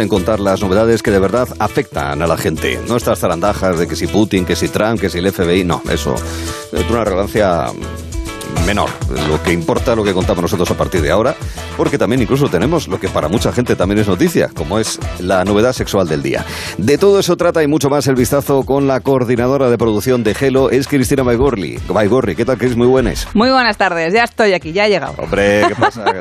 en contar las novedades que de verdad afectan a la gente. No estas zarandajas de que si Putin, que si Trump, que si el FBI, no, eso es una relevancia menor. Lo que importa lo que contamos nosotros a partir de ahora, porque también incluso tenemos lo que para mucha gente también es noticia, como es la novedad sexual del día. De todo eso trata y mucho más el vistazo con la coordinadora de producción de Gelo, es Cristina Baigorri. Baigorri, ¿qué tal, Cris? Muy buenas. Muy buenas tardes, ya estoy aquí, ya he llegado. Hombre, ¿qué pasa?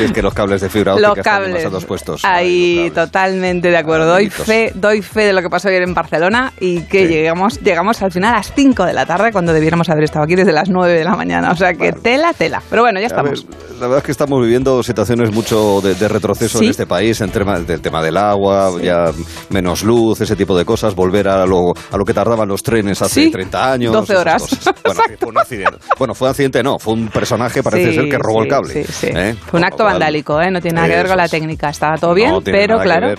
Es que los cables de fibra óptica los cables, están puestos. Ahí, totalmente de acuerdo. Doy fe, doy fe de lo que pasó ayer en Barcelona y que llegamos, llegamos al final a las 5 de la tarde cuando debiéramos haber estado aquí desde las 9 de la mañana. O sea que tela, tela. Pero bueno, ya estamos. la verdad es que estamos viviendo situaciones mucho de, retroceso en este país, en tema del tema del agua, ya menos luz, ese tipo de cosas, volver a lo, a lo que tardaban los trenes hace 30 años. 12 horas. Bueno, fue un accidente. Bueno, fue un accidente, no, fue un personaje, parece ser, que robó el cable. ¿eh? Fue un acto vandálico, ¿eh? no tiene nada que ver con la técnica. Estaba todo bien, pero claro.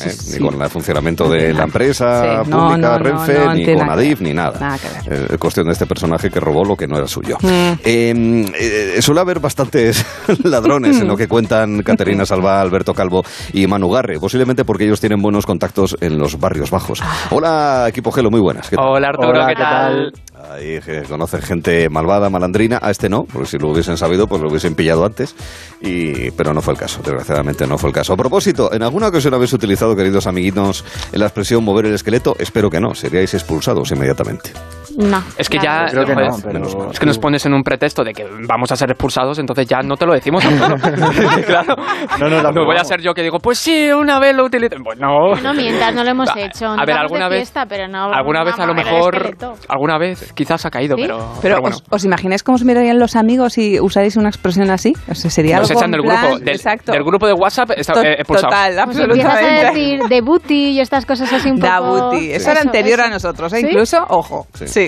¿Eh? ni con el funcionamiento de la empresa pública, Renfe, ni con Adif, ni nada. nada eh, cuestión de este personaje que robó lo que no era suyo. Mm. Em, eh, suele haber bastantes ladrones en lo que cuentan Caterina Salva, Alberto Calvo y Manu Garre, posiblemente porque ellos tienen buenos contactos en los barrios bajos. Ah. Hola, equipo Gelo, muy buenas. Hola Arturo, ¿qué, tal? Ahí conocen gente malvada, malandrina. A este no, porque si lo hubiesen sabido, pues lo hubiesen pillado antes. Y, pero no fue el caso, desgraciadamente no fue el caso. A propósito, ¿en alguna ocasión habéis utilizado, queridos amiguitos, la expresión mover el esqueleto? Espero que no, seríais expulsados inmediatamente. No. Es que ya creo que no, es que nos pones en un pretexto de que vamos a ser expulsados, entonces ya no te lo decimos. claro. No, no, no voy a ser yo que digo, pues sí, una vez lo utilicé. Pues no. No mientas, no lo hemos hecho. a ver, alguna vez, pero no, alguna vez a lo mejor, alguna vez quizás ha caído, pero. Pero, os, imagináis cómo se mirarían los amigos si usaréis una expresión así? O sea, sería Nos echan del grupo, del, del, grupo de WhatsApp está, eh, expulsado. Total, pues absolutamente. Pues a decir de booty y estas cosas así un poco. Da booty. Eso era anterior a nosotros, ¿eh? incluso, ojo. sí.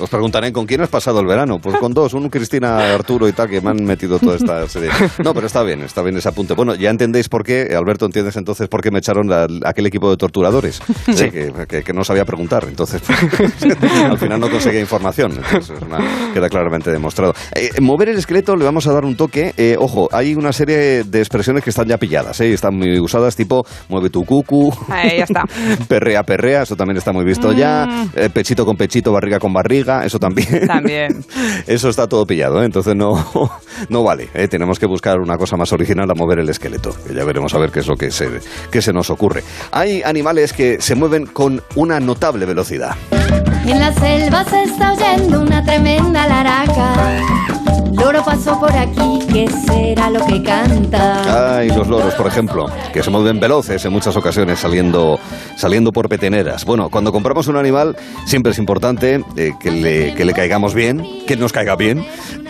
Os preguntaré con quién has pasado el verano. Pues con dos, un Cristina, Arturo y tal, que me han metido toda esta serie. No, pero está bien, está bien ese apunte. Bueno, ya entendéis por qué, Alberto, entiendes entonces por qué me echaron aquel equipo de torturadores. Sí. que, no sabía preguntar. Entonces, al final no conseguía información. Entonces, queda claramente demostrado. Eh, mover el esqueleto le vamos a dar un toque. Eh, ojo, hay una serie de expresiones que están ya pilladas, ¿eh? están muy usadas, tipo mueve tu cucu. Ahí ya está. perrea, perrea, eso también está muy visto ya. Mm. Eh, pechito con pechito, barriga con barriga eso también. También. eso está todo pillado, ¿eh? entonces no, no vale. ¿eh? Tenemos que buscar una cosa más original a mover el esqueleto, que ya veremos a ver qué es lo que se, qué se nos ocurre. Hay animales que se mueven con una notable velocidad. En la selva se está oyendo una tremenda laraca. Loro pasó por aquí, ¿qué será lo que canta? Ay, los loros, por ejemplo, que se mueven veloces en muchas ocasiones saliendo, saliendo por peteneras. Bueno, cuando compramos un animal siempre es importante eh, que, le, que, le, caigamos bien, que nos caiga bien.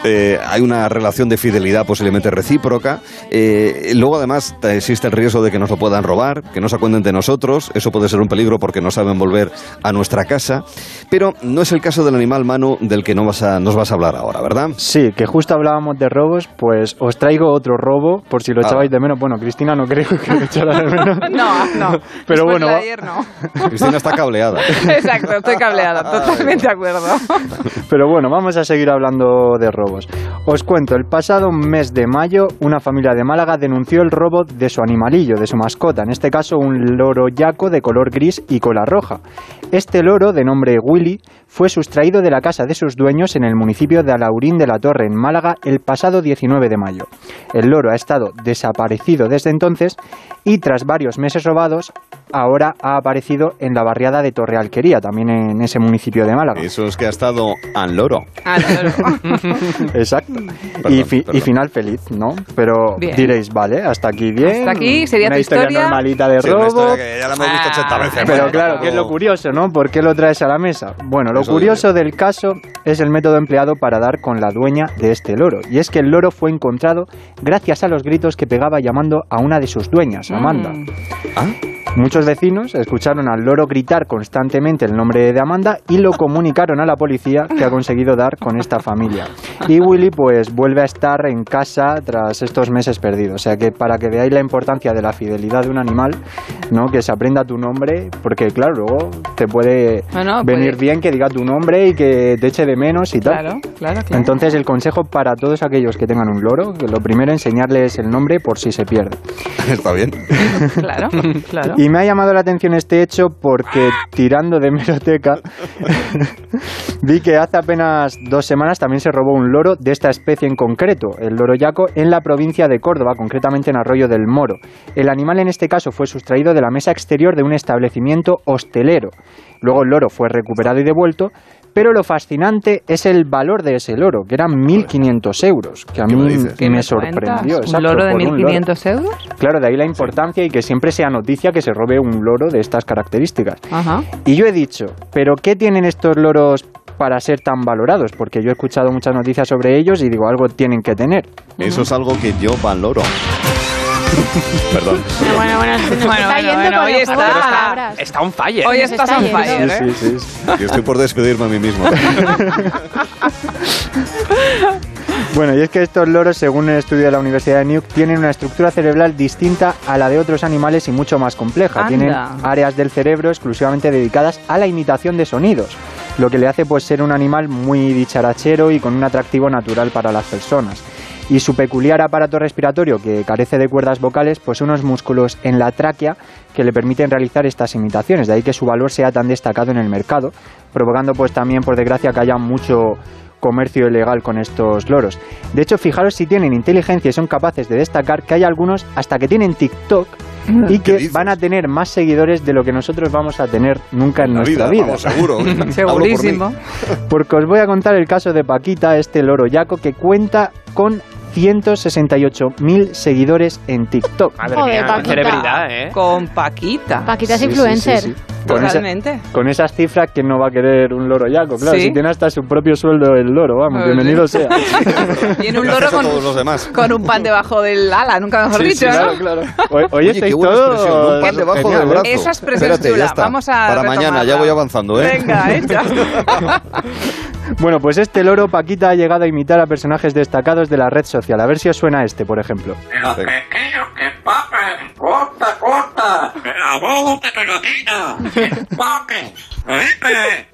Eh, hay una relación de fidelidad posiblemente recíproca. Eh, luego, además, existe el riesgo de que nos lo puedan robar, que no se acuerden de nosotros. Eso puede ser un peligro porque no saben volver a nuestra casa. Pero no es el caso del animal, Manu, del que no vas a, nos vas a hablar ahora, ¿verdad? Sí, que justo hablábamos de robos, pues os traigo otro robo, por si lo ah. echabais de menos. Bueno, Cristina no creo que lo echara de menos. no, no. Pero bueno. ayer no. Cristina está cableada. Exacto, estoy cableada, totalmente de acuerdo. Pero bueno, vamos a seguir hablando de robos. Os cuento, el pasado mes de mayo, una familia de Málaga denunció el robo de su animalillo, de su mascota, en este caso un loro yaco de color gris y cola roja. Este loro, de nombre Willy, fue sustraído de la casa de sus dueños en el municipio de Alaurín de la Torre, en Málaga, el pasado 19 de mayo. El loro ha estado desaparecido desde entonces y tras varios meses robados, ahora ha aparecido en la barriada de Torrealquería, también en ese municipio de Málaga. Eso es que ha estado al loro. Al loro. Exacto. y, final feliz, ¿no? Pero diréis, vale, hasta aquí bien. Hasta aquí sería una tu historia, normalita de robo. ya la hemos visto 80 veces. Pero claro, ¿qué es lo curioso, no? ¿Por qué lo traes a la mesa? Bueno, lo curioso del caso es el método empleado para dar con la dueña de este loro. Y es que el loro fue encontrado gracias a los gritos que pegaba llamando a una de sus dueñas, Amanda. ¿Ah? Muchos vecinos escucharon al loro gritar constantemente el nombre de Amanda y lo comunicaron a la policía que ha conseguido dar con esta familia. Y Willy pues vuelve a estar en casa tras estos meses perdidos. O sea que para que veáis la importancia de la fidelidad de un animal, ¿no? Que se aprenda tu nombre, porque claro, luego te puede venir bien que diga tu nombre y que te eche de menos y tal. Claro, claro, Entonces el consejo para todos aquellos que tengan un loro, que lo primero enseñarles el nombre por si se pierde. Está bien. claro, claro. Y me ha llamado la atención este hecho porque tirando de meroteca vi que hace apenas dos semanas también se robó un loro de esta especie en concreto, el loro yaco, en la provincia de Córdoba, concretamente en Arroyo del Moro. El animal en este caso fue sustraído de la mesa exterior de un establecimiento hostelero. Luego el loro fue recuperado y devuelto, pero lo fascinante es el valor de ese loro, que eran 1.500 euros, que a mí me, me sorprendió. ¿Un loro de 1.500 euros? Claro, de ahí la importancia y que siempre sea noticia que se robe un loro de estas características. Y yo he dicho, ¿pero qué tienen estos loros para ser tan valorados? Porque yo he escuchado muchas noticias sobre ellos y digo, algo tienen que tener. Eso es algo que yo valoro. Perdón. Bueno, bueno, bueno, bueno, bueno hoy está, está un fire. Hoy estás on fire. Sí, sí, sí. Yo estoy por despedirme a mí mismo. Bueno, y es que estos loros, según el estudio de la Universidad de Nuke, tienen una estructura cerebral distinta a la de otros animales y mucho más compleja. Tienen áreas del cerebro exclusivamente dedicadas a la imitación de sonidos, lo que le hace pues ser un animal muy dicharachero y con un atractivo natural para las personas y su peculiar aparato respiratorio que carece de cuerdas vocales, pues unos músculos en la tráquea que le permiten realizar estas imitaciones, de ahí que su valor sea tan destacado en el mercado, provocando pues también por desgracia que haya mucho comercio ilegal con estos loros. De hecho, fijaros si tienen inteligencia y son capaces de destacar que hay algunos hasta que tienen TikTok y que van a tener más seguidores de lo que nosotros vamos a tener nunca en, nuestra vida. seguro. Segurísimo. Porque os voy a contar el caso de Paquita, este loro yaco que cuenta con 168.000 seguidores en TikTok. Madre mía, celebridad, ¿eh? Con Paquita. Paquita es influencer. Totalmente. con esas cifras que no va a querer un loro yaco. Claro, si tiene hasta su propio sueldo el loro, vamos, bienvenido sea. Tiene un loro con, los demás. con un pan debajo del ala, nunca mejor dicho, claro, claro. Oye, estáis todo... Un pan debajo del brazo. Esa expresión Espérate, ya está. Vamos a Para mañana, ya voy avanzando, ¿eh? Venga, hecha. Bueno, pues este loro Paquita ha llegado a imitar a personajes destacados de la red social. A ver si os suena este, por ejemplo. corta, corta.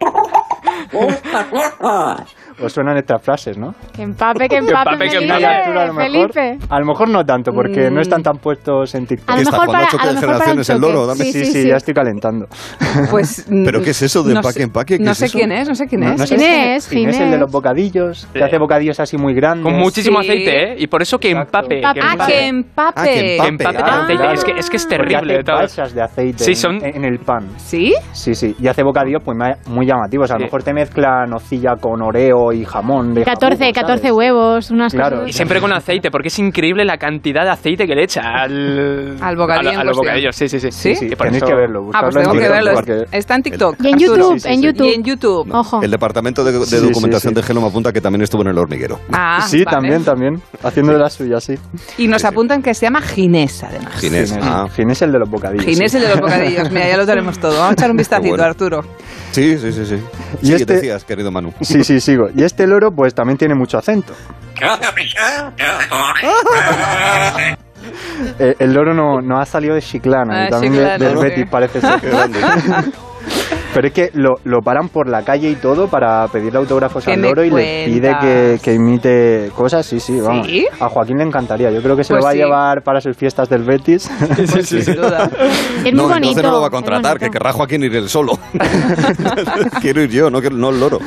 Corta, corta. Os suenan estas frases, ¿no? Que empape, que empape, Que empape, que Felipe, empape. a lo mejor, Felipe. a lo mejor no tanto, porque no están tan puestos en TikTok. A ¿Qué lo está, mejor para, ¿Choque a de lo mejor para generaciones el loro? Dame. Sí, sí, sí. ya estoy calentando. Pues, ¿Pero qué es eso de no empaque, sé- empaque? ¿Qué No es sé eso? quién es, no sé quién No, es. no sé Ginés, si- Ginés, el de los bocadillos, que Sí. hace bocadillos así muy grandes. Con muchísimo Sí. aceite, ¿eh? Y por eso que empape. Ah, Que Ah, empape. que empape. Ah, que empape Ah, claro. Es, que, es que es terrible. hace todo. balsas de aceite Sí, en- son- en, el pan. ¿Sí? Sí, sí. Y hace bocadillos pues muy llamativos. A lo Sí. mejor te mezcla nocilla con oreo y jamón de 14, jabugo, 14 ¿sabes? huevos, unas Claro. cosas. Y siempre con aceite, porque es increíble la cantidad de aceite que le echa al, Al bocadillo A, a los bocadillos, sí, sí, sí. ¿Sí? Sí, por tenéis eso- que verlo. Ah, pues buscarlo en tengo que verlo. porque- Está en TikTok. Y en. YouTube, en YouTube. Y en YouTube. Ojo. El departamento de, de Sí, sí, documentación sí. de Gelo me apunta que también estuvo en el hormiguero. Ah, sí, vale. también, también. Haciendo de la suya, sí. Y nos Sí, sí. apuntan que se llama Ginés, además. Ginés. Ginés, Ah. Ginés el de los bocadillos. Ginés sí. el de los bocadillos. Mira, ya lo tenemos todo. Vamos a echar un vistacito. Arturo. Sí, sí, sí, sí. Y Sí, este- decías, querido Manu. Sí, sí, sigo. Y este loro, pues también tiene mucho acento. Eh, el loro no, no ha salido de Chiclana, Ah, y también de- Chiclana, del sí. Betis parece ser. Pero es que lo, lo paran por la calle y todo para pedirle autógrafos ¿Qué al loro y le pide que, que imite cosas. Sí, sí, vamos. ¿Sí? A Joaquín le encantaría. Yo creo que se Pues lo va sí. a llevar para sus fiestas del Betis. Pues sin duda. Es muy no, bonito. entonces no lo va a es contratar, que querrá Joaquín ir él solo. Quiero ir yo, no, que- no el loro.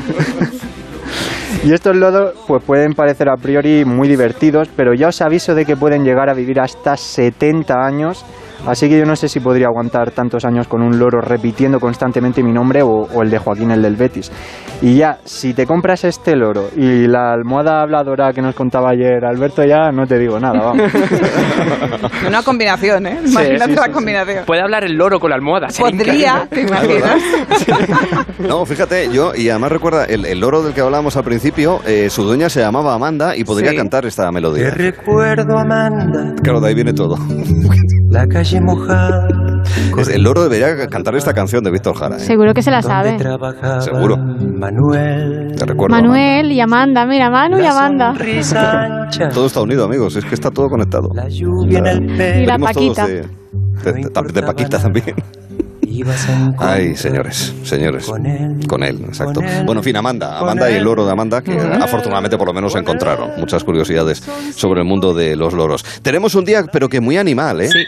Y estos loros pues pueden parecer a priori muy divertidos, pero ya os aviso de que pueden llegar a vivir hasta 70 años. Así que yo no sé si podría aguantar tantos años con un loro repitiendo constantemente mi nombre o, o el de Joaquín, el del Betis. Y ya, si te compras este loro y la almohada habladora que nos contaba ayer Alberto, ya no te digo nada, vamos. Una combinación, ¿eh? Imagínate sí, la sí, combinación. Puede hablar el loro con la almohada. Podría, ¿te imaginas? No, fíjate, yo, y además recuerda, el, el loro del que hablábamos al principio, eh, su dueña se llamaba Amanda y podría Sí. cantar esta Te melodía. recuerdo, Amanda, Claro, de ahí viene todo. la calle mojada El loro debería cantar esta canción de Víctor Jara. ¿eh? Seguro que se la sabe. Seguro. Te recuerdo. Manuel y Amanda, mira, Manu y Amanda. Todo está unido, amigos. Es que está todo conectado. Y la Venimos todos Paquita. De, de- de- de Paquita también. Ay, señores, señores. Con él, exacto. Bueno, en fin, Amanda. Amanda y el loro de Amanda, que afortunadamente por lo menos se encontraron. Muchas curiosidades sobre el mundo de los loros. Tenemos un día, pero que muy animal, ¿eh? Sí.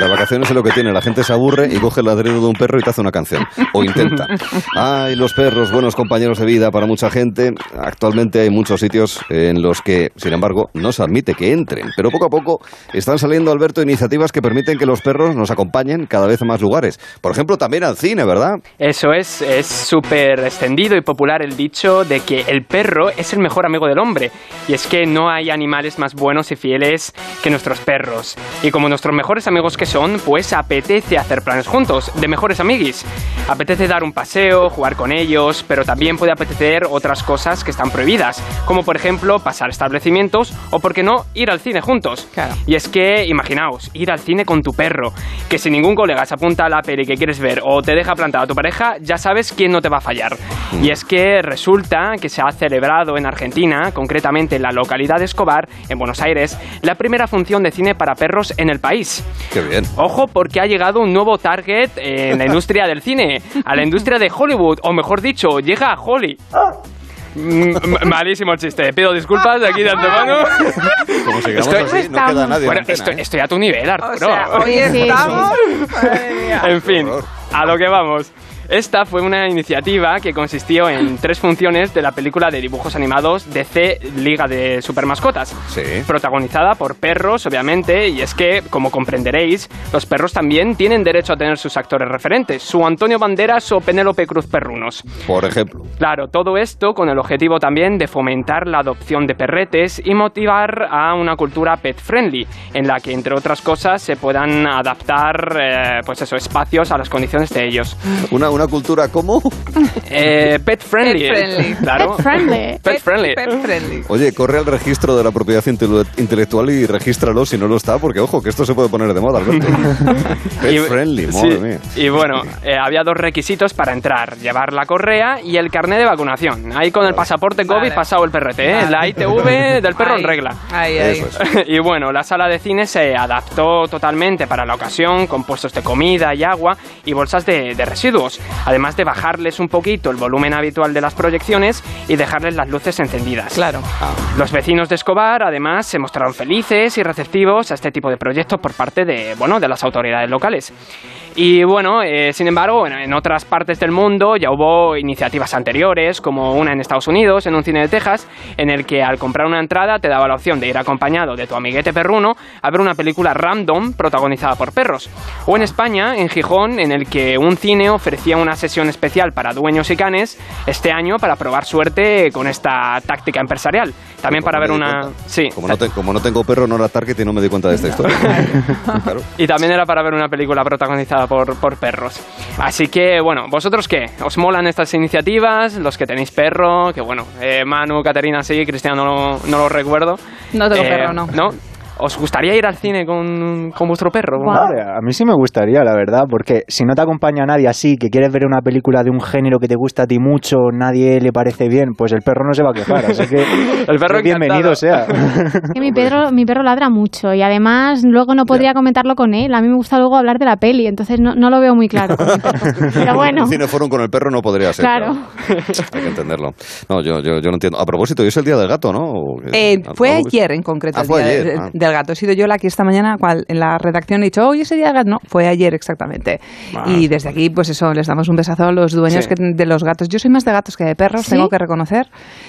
Las vacaciones es lo que tiene, la gente se aburre y coge el ladrido de un perro y te hace una canción. O intenta. Ay, los perros, buenos compañeros de vida para mucha gente. Actualmente hay muchos sitios en los que, sin embargo, no se admite que entren. Pero poco a poco están saliendo, Alberto, iniciativas que permiten que los perros nos acompañen cada vez a más lugares. Por ejemplo, también al cine, ¿verdad? Eso es, es súper extendido y popular el dicho de que el perro es el mejor amigo del hombre. Y es que no hay animales más buenos y fieles que nuestros perros. Y como nuestros mejores amigos que son, pues apetece hacer planes juntos, de mejores amiguis. Apetece dar un paseo, jugar con ellos, pero también puede apetecer otras cosas que están prohibidas, como por ejemplo pasar establecimientos o, por qué no, ir al cine juntos. Claro. Y es que, imaginaos, ir al cine con tu perro, que si ningún colega se apunta a la peli que quieres ver o te deja plantada a tu pareja, ya sabes quién no te va a fallar. Y es que resulta que se ha celebrado en Argentina, concretamente en la localidad de Escobar, en Buenos Aires, la primera función de cine para perros en el país. Qué bien. Ojo, porque ha llegado un nuevo target en la industria del cine, a la industria de Hollywood, o mejor dicho, llega a Holly. Mm, m- malísimo el chiste, pido disculpas de aquí de antemano. Como sigamos Estoy- así, no queda nadie. en Bueno, antena, estoy, ¿eh? estoy a tu nivel, O Arturo. sea, hoy estamos. Madre mía. En fin, a lo que vamos. Esta fue una iniciativa que consistió en tres funciones de la película de dibujos animados DC Liga de Supermascotas. Sí. Protagonizada por perros, obviamente, y es que, como comprenderéis, los perros también tienen derecho a tener sus actores referentes, su Antonio Banderas o Penélope Cruz Perrunos. Por ejemplo. Claro, todo esto con el objetivo también de fomentar la adopción de perretes y motivar a una cultura pet friendly, en la que entre otras cosas se puedan adaptar, eh, pues eso, espacios a las condiciones de ellos. Una, una cultura como... Eh, pet friendly. Pet friendly. Claro. Pet friendly. Pet friendly. Pet friendly. Oye, corre al registro de la propiedad intele- intelectual y regístralo si no lo está, porque ojo, que esto se puede poner de moda, Alberto. Pet Y- friendly, sí, madre mía. Y bueno, eh, había dos requisitos para entrar: llevar la correa y el carnet de vacunación. Ahí con el pasaporte COVID Vale. pasado el perrete, ¿eh? Vale. La ITV del perro Ahí, en regla. Ahí, ahí. Eso es. y bueno, la sala de cine se adaptó totalmente para la ocasión, con puestos de comida y agua y bolsas de, de residuos, además de bajarles un poquito el volumen habitual de las proyecciones y dejarles las luces encendidas. Claro. Los vecinos de Escobar, además, se mostraron felices y receptivos a este tipo de proyectos por parte de, bueno, de las autoridades locales. Y bueno, eh, sin embargo, bueno, en otras partes del mundo ya hubo iniciativas anteriores, como una en Estados Unidos, en un cine de Texas, en el que al comprar una entrada te daba la opción de ir acompañado de tu amiguete perruno a ver una película random protagonizada por perros. O en España, en Gijón, en el que un cine ofrecía una sesión especial para dueños y canes este año para probar suerte con esta táctica empresarial. También para ver una... cuenta. Sí, Como no, te- como no tengo perro, no era target y no me di cuenta de esta historia. Claro. Y también era para ver una película protagonizada por, por perros. Así que, bueno, ¿vosotros qué? ¿Os molan estas iniciativas? Los que tenéis perro, que bueno, eh, Manu, Caterina sí, Cristiano no, no lo recuerdo. No tengo Eh, perro, no. ¿No? ¿Os gustaría ir al cine con, con vuestro perro? A mí sí me gustaría, la verdad, porque si no te acompaña nadie así, que quieres ver una película de un género que te gusta a ti mucho, nadie le parece bien, pues el perro no se va a quejar, así que El perro que bienvenido sea. Que mi perro, mi perro ladra mucho y además luego no podría comentarlo con él. A mí me gusta luego hablar de la peli, entonces no, no lo veo muy claro. Pero bueno, Un cineforum con el perro no podría ser. Claro. Hay que entenderlo. No, yo, yo, yo no entiendo. A propósito, hoy es el día del gato, ¿no? Eh, ¿Algo fue ayer en concreto Ah, el fue día ayer, de- ah. Del gato. He sido yo la que esta mañana cual, en la redacción he dicho, hoy es el día del gato. No, fue ayer exactamente. Y desde aquí, pues eso, les damos un besazo a los dueños Sí. que- de los gatos. Yo soy más de gatos que de perros, ¿Sí? tengo que reconocer.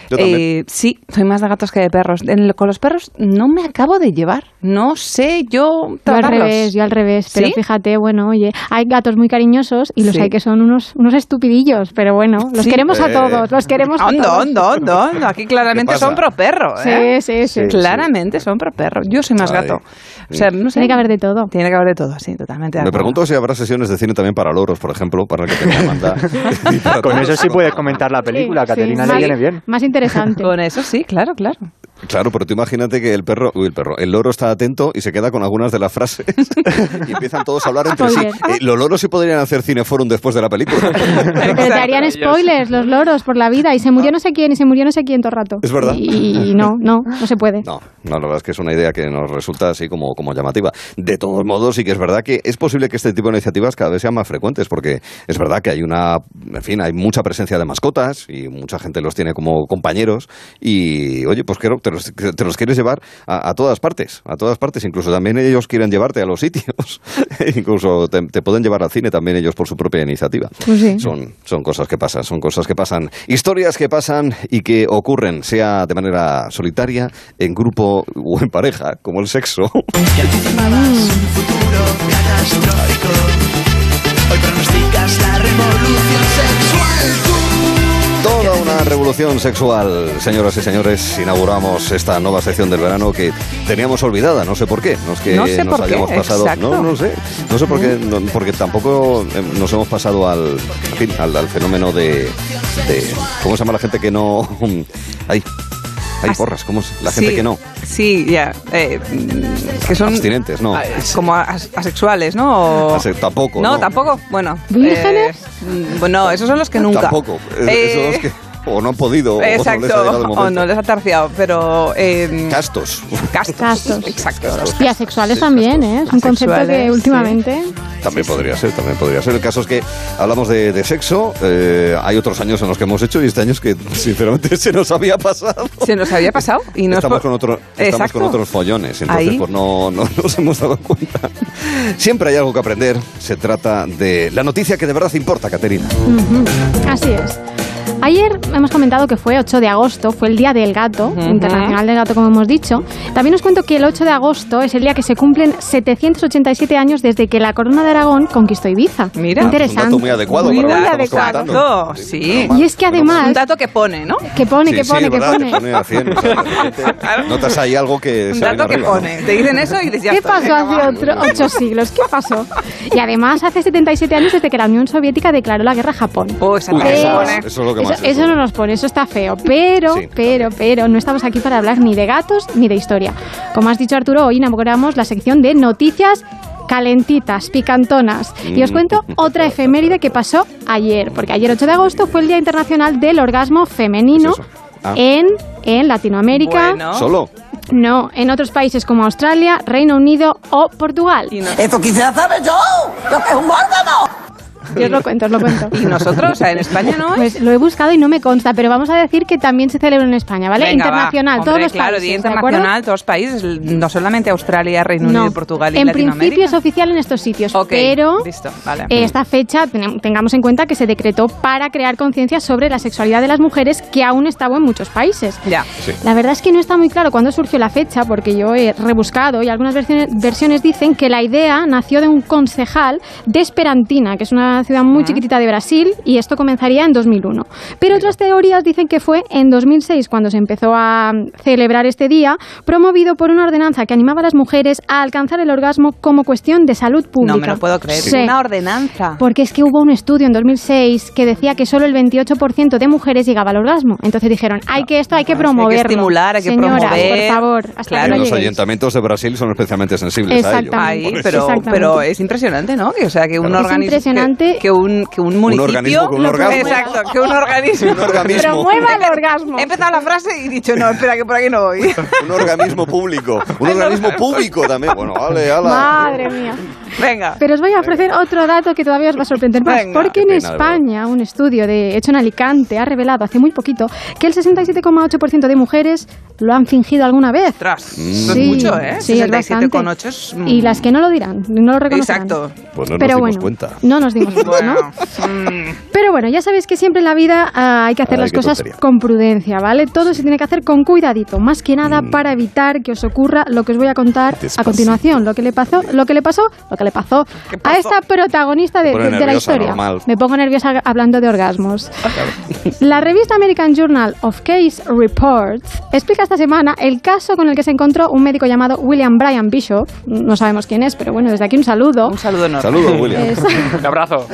Yo. Eh, sí, soy más de gatos que de perros. En con los perros no me acabo de llevar. No sé yo yo al tratarlos. revés, yo al revés. Pero ¿Sí? fíjate, bueno, oye, hay gatos muy cariñosos y los Sí. hay que son unos, unos estupidillos, pero bueno, los Sí. queremos a Eh. todos, los queremos a todos. hondo, hondo, hondo. Aquí claramente son pro perro. ¿eh? Sí, sí, sí. Sí. Claramente son pro perro. Yo soy más Ay. gato. O sea, no sé. Tiene que haber de todo. Tiene que haber de todo, sí, totalmente. Me pregunto si habrá sesiones de cine también para loros, por ejemplo, para el que tenga Con eso sí puedes comentar la película, Sí, Caterina sí. le viene bien. Más interesante. Con eso sí, claro, claro. Claro, pero tú imagínate que el perro, uy, el perro, el loro está atento y se queda con algunas de las frases y empiezan todos a hablar entre sí. Eh, los loros sí podrían hacer cineforum después de la película. Pero te harían spoilers los loros por la vida y se murió no sé quién y se murió no sé quién todo el rato. Es verdad. Y, y no, no, no se puede. No, no, la verdad es que es una idea que nos resulta así como, como llamativa. De todos modos, sí que es verdad que es posible que este tipo de iniciativas cada vez sean más frecuentes, porque es verdad que hay una, en fin, hay mucha presencia de mascotas y mucha gente los tiene como compañeros y, oye, pues creo te los, te los quieres llevar a, a todas partes, a todas partes, incluso también ellos quieren llevarte a los sitios, incluso te, te pueden llevar al cine también ellos por su propia iniciativa. Pues sí. Son, son cosas que pasan, son cosas que pasan. Historias que pasan y que ocurren, sea de manera solitaria, en grupo o en pareja, como el sexo. Toda una revolución sexual, señoras y señores. Inauguramos esta nueva sección del verano que teníamos olvidada, no sé por qué. No es que No sé nos por qué, hayamos pasado. exacto. No, no sé. No sé por qué, no- porque tampoco eh, nos hemos pasado al, al, al fenómeno de, de- ¿Cómo se llama la gente que no. Ay, ay, As- porras, ¿cómo es? La gente Sí, que no. Sí, ya. eh, mm, que son Abstinentes, no. como as- asexuales, ¿no? O- Ase- tampoco. No, no. tampoco. Bueno. ¿Vírgenes? eh, mm, bueno, esos son los que nunca. Tampoco. Eh, esos que o no han podido, o no les ha Exacto. O no les ha terciado, pero. eh, Castos. castos. Castos. Exacto. Y asexuales Sí, también, castos. ¿eh? Es un concepto que últimamente... También podría ser, también podría ser. El caso es que hablamos de, de sexo, eh, hay otros años en los que hemos hecho y este año es que sinceramente se nos había pasado. Se nos había pasado y no es estamos por- con, otro, estamos Exacto. con otros follones, entonces Ahí. pues no, no nos hemos dado cuenta. Siempre hay algo que aprender. Se trata de la noticia que de verdad importa, Caterina. Ujú, Así es. Ayer hemos comentado que fue 8 de agosto, fue el Día del Gato, Ujú. Internacional del Gato, como hemos dicho. También os cuento que el 8 de agosto es el día que se cumplen 787 años desde que la Corona de Aragón conquistó Ibiza. Mira. Interesante. Un dato muy adecuado Muy adecuado. sí. Y es que además- Un dato que pone, ¿no? Que pone, Sí, que sí, pone, que ¿verdad? pone. Pone a 100, o sea, notas ahí algo que Un se dato que arriba, pone. Te dicen eso y dices ya ¿Qué está, pasó hace otro, ocho siglos? ¿Qué pasó? Y además hace 77 años desde que la Unión Soviética declaró la guerra a Japón. Oh, esa Uy, parte eso, pone. eso es lo que más Eso, es, eso no nos pone, eso está feo. Pero, Sí, pero, pero, no estamos aquí para hablar ni de gatos ni de historia. Como has dicho Arturo, hoy inauguramos la sección de noticias calentitas, picantonas. Y os Mm. cuento otra efeméride que pasó ayer, porque ayer 8 de agosto fue el Día Internacional del Orgasmo Femenino ¿Qué es eso? Ah. en, en Latinoamérica. Bueno. Solo. No, en otros países como Australia, Reino Unido o Portugal. Y, no- Esto quisiera saber yo, lo que es un órgano. Yo os lo cuento, os lo cuento. y nosotros, o sea, en España no es. Pues lo he buscado y no me consta, pero vamos a decir que también se celebra en España, ¿vale? Venga, va. internacional, Hombre, todos los claro, países. Día internacional, todos los países, no solamente Australia, Reino Unido, No, Portugal y en Latinoamérica. principio es oficial en estos sitios, Ok, pero listo, vale. eh, esta fecha tengamos en cuenta que se decretó para crear conciencia sobre la sexualidad de las mujeres que aún estaba en muchos países. Ya. La verdad es que no está muy claro cuándo surgió la fecha, porque yo he rebuscado y algunas versiones, versiones dicen que la idea nació de un concejal de Esperantina, que es una ciudad muy chiquitita de Brasil, y esto comenzaría en 2001. Pero otras teorías dicen que fue en 2006 cuando se empezó a celebrar este día, promovido por una ordenanza que animaba a las mujeres a alcanzar el orgasmo como cuestión de salud pública. No me lo puedo creer. Sí. Una ordenanza. Porque es que hubo un estudio en 2006 que decía que solo el 28% de mujeres llegaba al orgasmo. Entonces dijeron, hay que esto, hay que Hay que promoverlo. estimular, hay que Señoras, promover. por favor, hasta Claro. Que no los ayuntamientos de Brasil son especialmente sensibles a ello. Exactamente. Ahí, pero, Exactamente. pero es impresionante, ¿no? Que, o sea, que un Claro. Es organismo. impresionante. Que, que un, que un municipio. organismo con un orgasmo. Exacto, que un organismo. Un organismo. Promueva el orgasmo. He empezado la frase y he dicho, no, espera, que por aquí no voy. Un organismo público. Un organismo público también. Bueno, vale, ala. Madre mía. Venga. Pero os voy a ofrecer otro dato que todavía os va a sorprender más. Venga. porque en España, un estudio de, hecho en Alicante ha revelado hace muy poquito que el 67,8% de mujeres lo han fingido alguna vez. Ostras, Mm. Sí, es mucho, ¿eh? sí, es bastante. 67,8 es... mm, Y las que no lo dirán, no lo reconocerán. Exacto. Pues no nos Pero dimos bueno, cuenta. no nos dimos cuenta, Mm, Pero bueno, ya sabéis que siempre en la vida ah, hay que hacer Ay, las cosas tontería. con prudencia, ¿vale? Todo se tiene que hacer con cuidadito, más que nada Mm. para evitar que os ocurra lo que os voy a contar a continuación, lo que le pasó, lo que le pasó, lo que le pasó ¿Qué a esta protagonista de, la historia. normal. Me pongo nerviosa hablando de orgasmos. La revista American Journal of Case Reports explica esta semana el caso con el que se encontró un médico llamado William Bryan Bishop. No sabemos quién es, pero bueno, desde aquí un saludo. un saludo enorme. Saludos, William. Es- Un abrazo.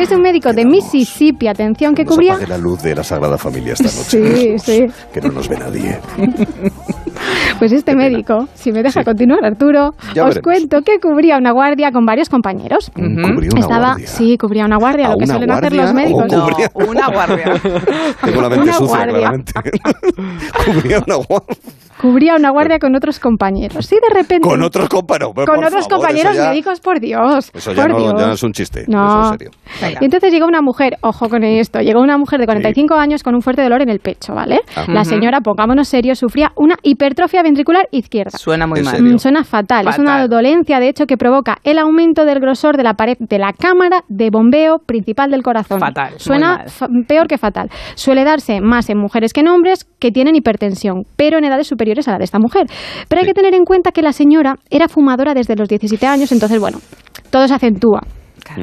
Es un médico de Mississippi, atención, que No cubría... la luz de la Sagrada Familia esta noche. Sí, sí. Que no nos ve nadie. Pues este médico, si me deja Sí. continuar Arturo, Ya os veremos. cuento que cubría una guardia con varios compañeros. Cubría una Estaba, guardia. sí, cubría una guardia, ¿A lo que suelen hacer los médicos. No, Cubría- una guardia. Tengo la mente Una sucia, guardia. claramente. Cubría una guardia. Cubría una guardia con otros compañeros. Y de repente... Con otros compañeros. por con otros favor, compañeros ya- médicos, por Dios. Eso ya por no, Dios. ya no es un chiste. No. Eso es serio. Venga. Y entonces llegó una mujer, ojo con esto, llegó una mujer de 45 años con un fuerte dolor en el pecho, ¿vale? Ajá. La señora, pongámonos serios, sufría una hipertrofia ventricular izquierda. Suena muy ¿En mal. Mm, Suena fatal. Es una dolencia, de hecho, que provoca el aumento del grosor de la pared de la cámara de bombeo principal del corazón. Fatal, Suena peor que fatal. Suele darse más en mujeres que en hombres que tienen hipertensión, pero en edades superiores a la de esta mujer. Pero hay Sí. que tener en cuenta que la señora era fumadora desde los 17 años, entonces, bueno, todo se acentúa.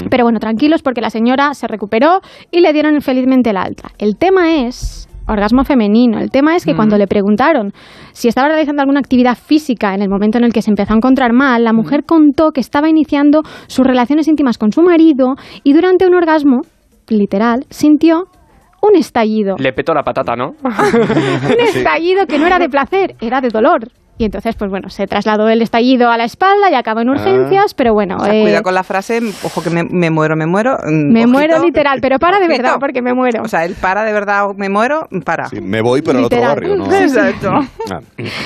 Pero bueno, tranquilos porque la señora se recuperó y le dieron felizmente el alta. El tema es orgasmo femenino. El tema es que cuando le preguntaron si estaba realizando alguna actividad física en el momento en el que se empezó a encontrar mal, la mujer contó que estaba iniciando sus relaciones íntimas con su marido y durante un orgasmo, literal, sintió un estallido. Le petó la patata, ¿no? Un estallido que no era de placer, era de dolor. Y entonces, pues bueno, se trasladó el estallido a la espalda y acabó en urgencias, pero bueno, O sea, eh, cuidado con la frase, ojo que me, me muero, me muero. mm, me ojito. muero literal, pero para de Ojito. verdad porque me muero. O sea, el para de verdad, me muero, para. Sí, me voy, pero al otro barrio. ¿no? Exacto. Ah.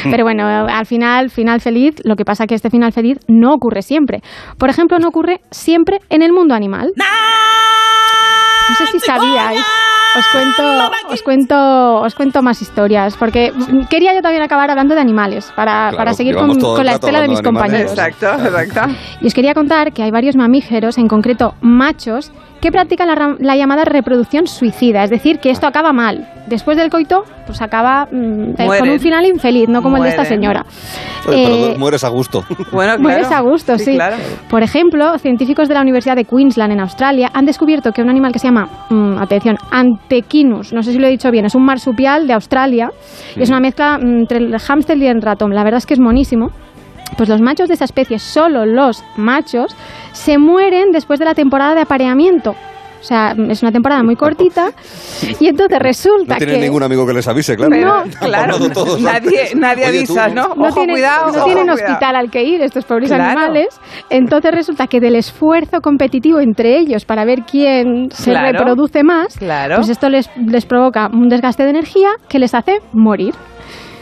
Pero bueno, al final, final feliz, lo que pasa que este final feliz no ocurre siempre. Por ejemplo, no ocurre siempre en el mundo animal. No sé si sabíais. Os cuento, os cuento, os cuento más historias, porque quería yo también acabar hablando de animales, para, Claro, para seguir con, la estela de mis de compañeros. Exacto, exacto. Y os quería contar que hay varios mamíferos, en concreto machos, que practican la, ra- la llamada reproducción suicida, es decir, que esto acaba mal. Después del coito, pues acaba mm, eh, con un final infeliz, no como el de esta señora. Oye, Eh, pero mueres a gusto. Bueno, claro. Mueres a gusto, sí. claro. Por ejemplo, científicos de la Universidad de Queensland en Australia han descubierto que un animal que se llama, mm, atención, Antequinus, no sé si lo he dicho bien, es un marsupial de Australia y es una mezcla mm, entre el hámster y el ratón. La verdad es que es monísimo. Pues los machos de esa especie, solo los machos, se mueren después de la temporada de apareamiento. O sea, es una temporada muy cortita y entonces resulta No tienen que... ningún amigo que les avise, claro. No. Claro, nadie, antes. nadie Oye, tú, avisa, ¿no? no Ojo, tienen, cuidado, no ojo, tienen cuidado. hospital al que ir estos pobres Claro. animales. Entonces resulta que del esfuerzo competitivo entre ellos para ver quién se Claro. reproduce más, Claro. pues esto les, les provoca un desgaste de energía que les hace morir.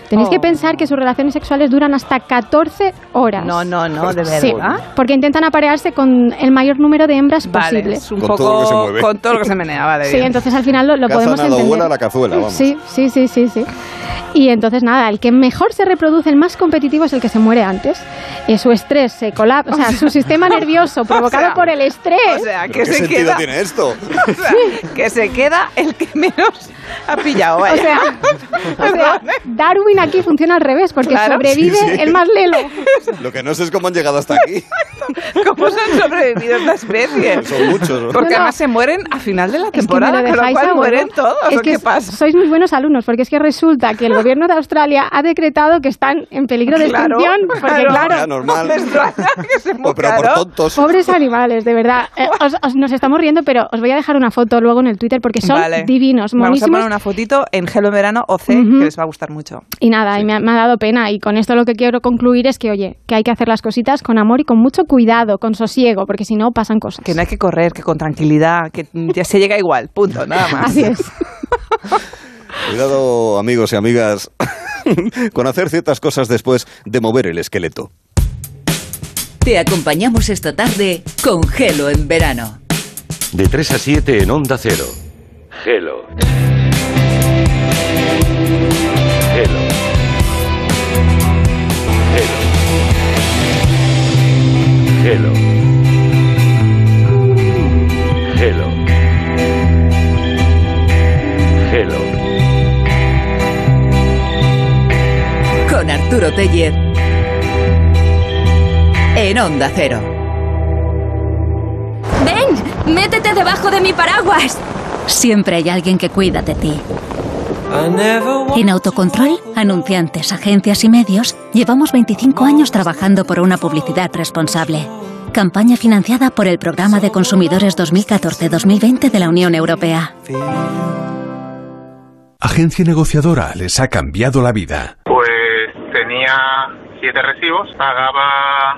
Tenéis Oh. que pensar que sus relaciones sexuales duran hasta 14 horas. No, no, no, de Sí, verdad. porque intentan aparearse con el mayor número de hembras Vale, posible. es un Con poco todo lo que se mueve. con todo lo que se menea, vale. Sí, bien. entonces al final lo, lo podemos entender. vuela la cazuela, vamos. Sí, sí, sí, sí, sí. Y entonces nada, el que mejor se reproduce, el más competitivo es el que se muere antes. Eh, su estrés se colapsa, o sea, su sistema nervioso provocado sea, por el estrés. O sea, que ¿Qué se sentido queda, tiene esto? o sea, que se queda el que menos ha pillado, O vaya. sea, o sea, Darwin aquí funciona al revés, porque Claro. sobrevive Sí, sí. el más lelo. Lo que no sé es cómo han llegado hasta aquí. ¿Cómo se han sobrevivido esta especie? Son muchos. ¿no? Porque No, no. además se mueren a final de la Es que me temporada, lo con lo dejáis cual a mueren todos. Es ¿o que qué pasa? sois muy buenos alumnos, porque es que resulta que el gobierno de Australia ha decretado que están en peligro de Claro, extinción, porque claro. claro, normal. Que se pero por tontos. Pobres animales, de verdad. Eh, os- os- nos estamos riendo, pero os voy a dejar una foto luego en el Twitter porque son Vale. divinos, Vamos a monísimos. poner una fotito en Gelo en Verano OC, Ujú. que les va a gustar mucho. Y nada, y me, ha, me ha dado pena. Y con esto lo que quiero concluir es que, oye, que hay que hacer las cositas con amor y con mucho cuidado, con sosiego, porque si no pasan cosas. Que no hay que correr, que con tranquilidad, que ya se llega igual, punto, nada más. Así es. Cuidado, amigos y amigas, con hacer ciertas cosas después de mover el esqueleto. Te acompañamos esta tarde con Gelo en verano. De 3 a 7 en Onda Cero. Gelo. Gelo. Gelo. Gelo. Gelo. Con Arturo Teller en Onda Cero. ¡Ven! ¡Métete debajo de mi paraguas! Siempre hay alguien que cuida de ti. En Autocontrol, anunciantes, agencias y medios, llevamos 25 años trabajando por una publicidad responsable. Campaña financiada por el Programa de Consumidores 2014-2020 de la Unión Europea. Agencia negociadora les ha cambiado la vida. Pues tenía siete recibos, pagaba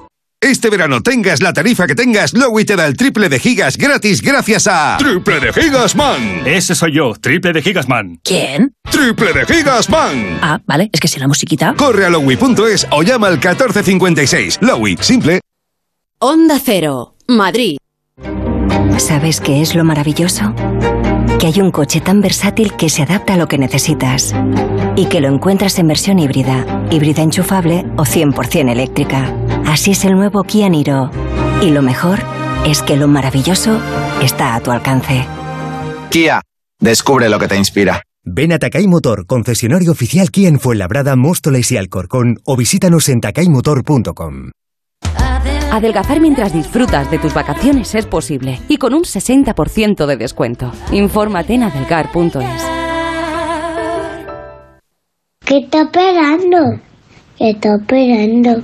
Este verano tengas la tarifa que tengas, Lowy te da el triple de gigas gratis gracias a Triple de Gigas Man. Ese soy yo, Triple de Gigas Man. ¿Quién? Triple de Gigas Man. Ah, vale, es que si la musiquita. Corre a lowy.es o llama al 1456. Lowy, simple. Onda Cero, Madrid. ¿Sabes qué es lo maravilloso? Que hay un coche tan versátil que se adapta a lo que necesitas y que lo encuentras en versión híbrida, híbrida enchufable o 100% eléctrica. Así es el nuevo Kia Niro. Y lo mejor es que lo maravilloso está a tu alcance. Kia, descubre lo que te inspira. Ven a Takai Motor, concesionario oficial Kia en Fuenlabrada, Móstoles y Alcorcón o visítanos en takaymotor.com. Adelgazar mientras disfrutas de tus vacaciones es posible y con un 60% de descuento. Infórmate en adelgar.es. ¿Qué está esperando? ¿Qué está esperando?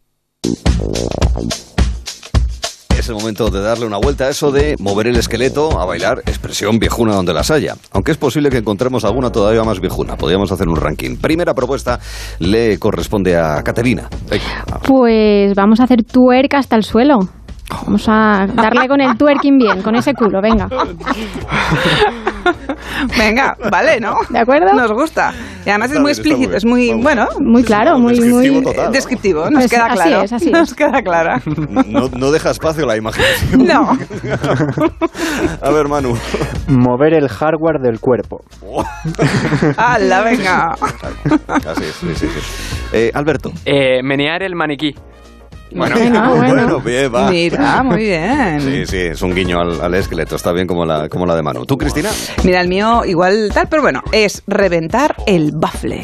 Es el momento de darle una vuelta a eso de mover el esqueleto a bailar, expresión viejuna donde las haya. Aunque es posible que encontremos alguna todavía más viejuna. Podríamos hacer un ranking. Primera propuesta le corresponde a Caterina. Pues vamos a hacer tuerca hasta el suelo. Vamos a darle con el twerking bien, con ese culo, venga. Venga, vale, ¿no? ¿De acuerdo? Nos gusta. Y además es muy explícito, es muy, bueno, muy claro, muy, muy descriptivo. Nos Pues queda así claro. es, así es. Nos queda clara. No, no deja espacio a la imaginación. No. A ver, Manu. Mover el hardware del cuerpo. ¡Hala, venga! Así es, sí, sí, sí. Eh, Alberto. Eh, menear el maniquí. Bueno, Venga, bueno. bien, va. Mira, muy bien. Sí, sí, es un guiño al, al esqueleto. Está bien como la, como la de Manu. ¿Tú, Cristina? Mira, el mío igual tal, pero bueno, es reventar el bafle.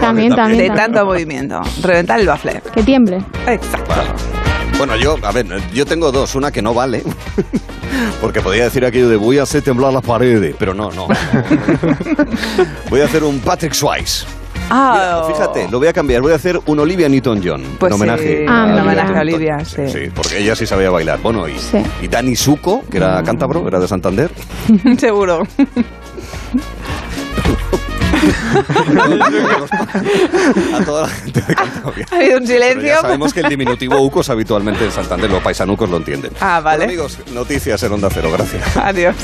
También, también. De también. tanto movimiento. Reventar el bafle. Que tiemble. Exacto. Bueno, yo, a ver, yo tengo dos. Una que no vale. Porque podría decir aquello de voy a hacer temblar las paredes. Pero no, no. no. Voy a hacer un Patrick Swayze. Ah, Mira, fíjate, lo voy a cambiar. Voy a hacer un Olivia Newton-John. Pues en homenaje. sí, Ah, en homenaje a Olivia, sí. Sí, porque ella sí sabía bailar. Bueno, y, Sí. y Dani Suco, que era cántabro, era de Santander. Seguro. a toda la gente de Cantabria. Ha habido un Pero silencio. ya sabemos que el diminutivo Ucos habitualmente en Santander, los paisanucos lo entienden. Ah, vale. Bueno, amigos, noticias en Onda Cero, gracias. Adiós.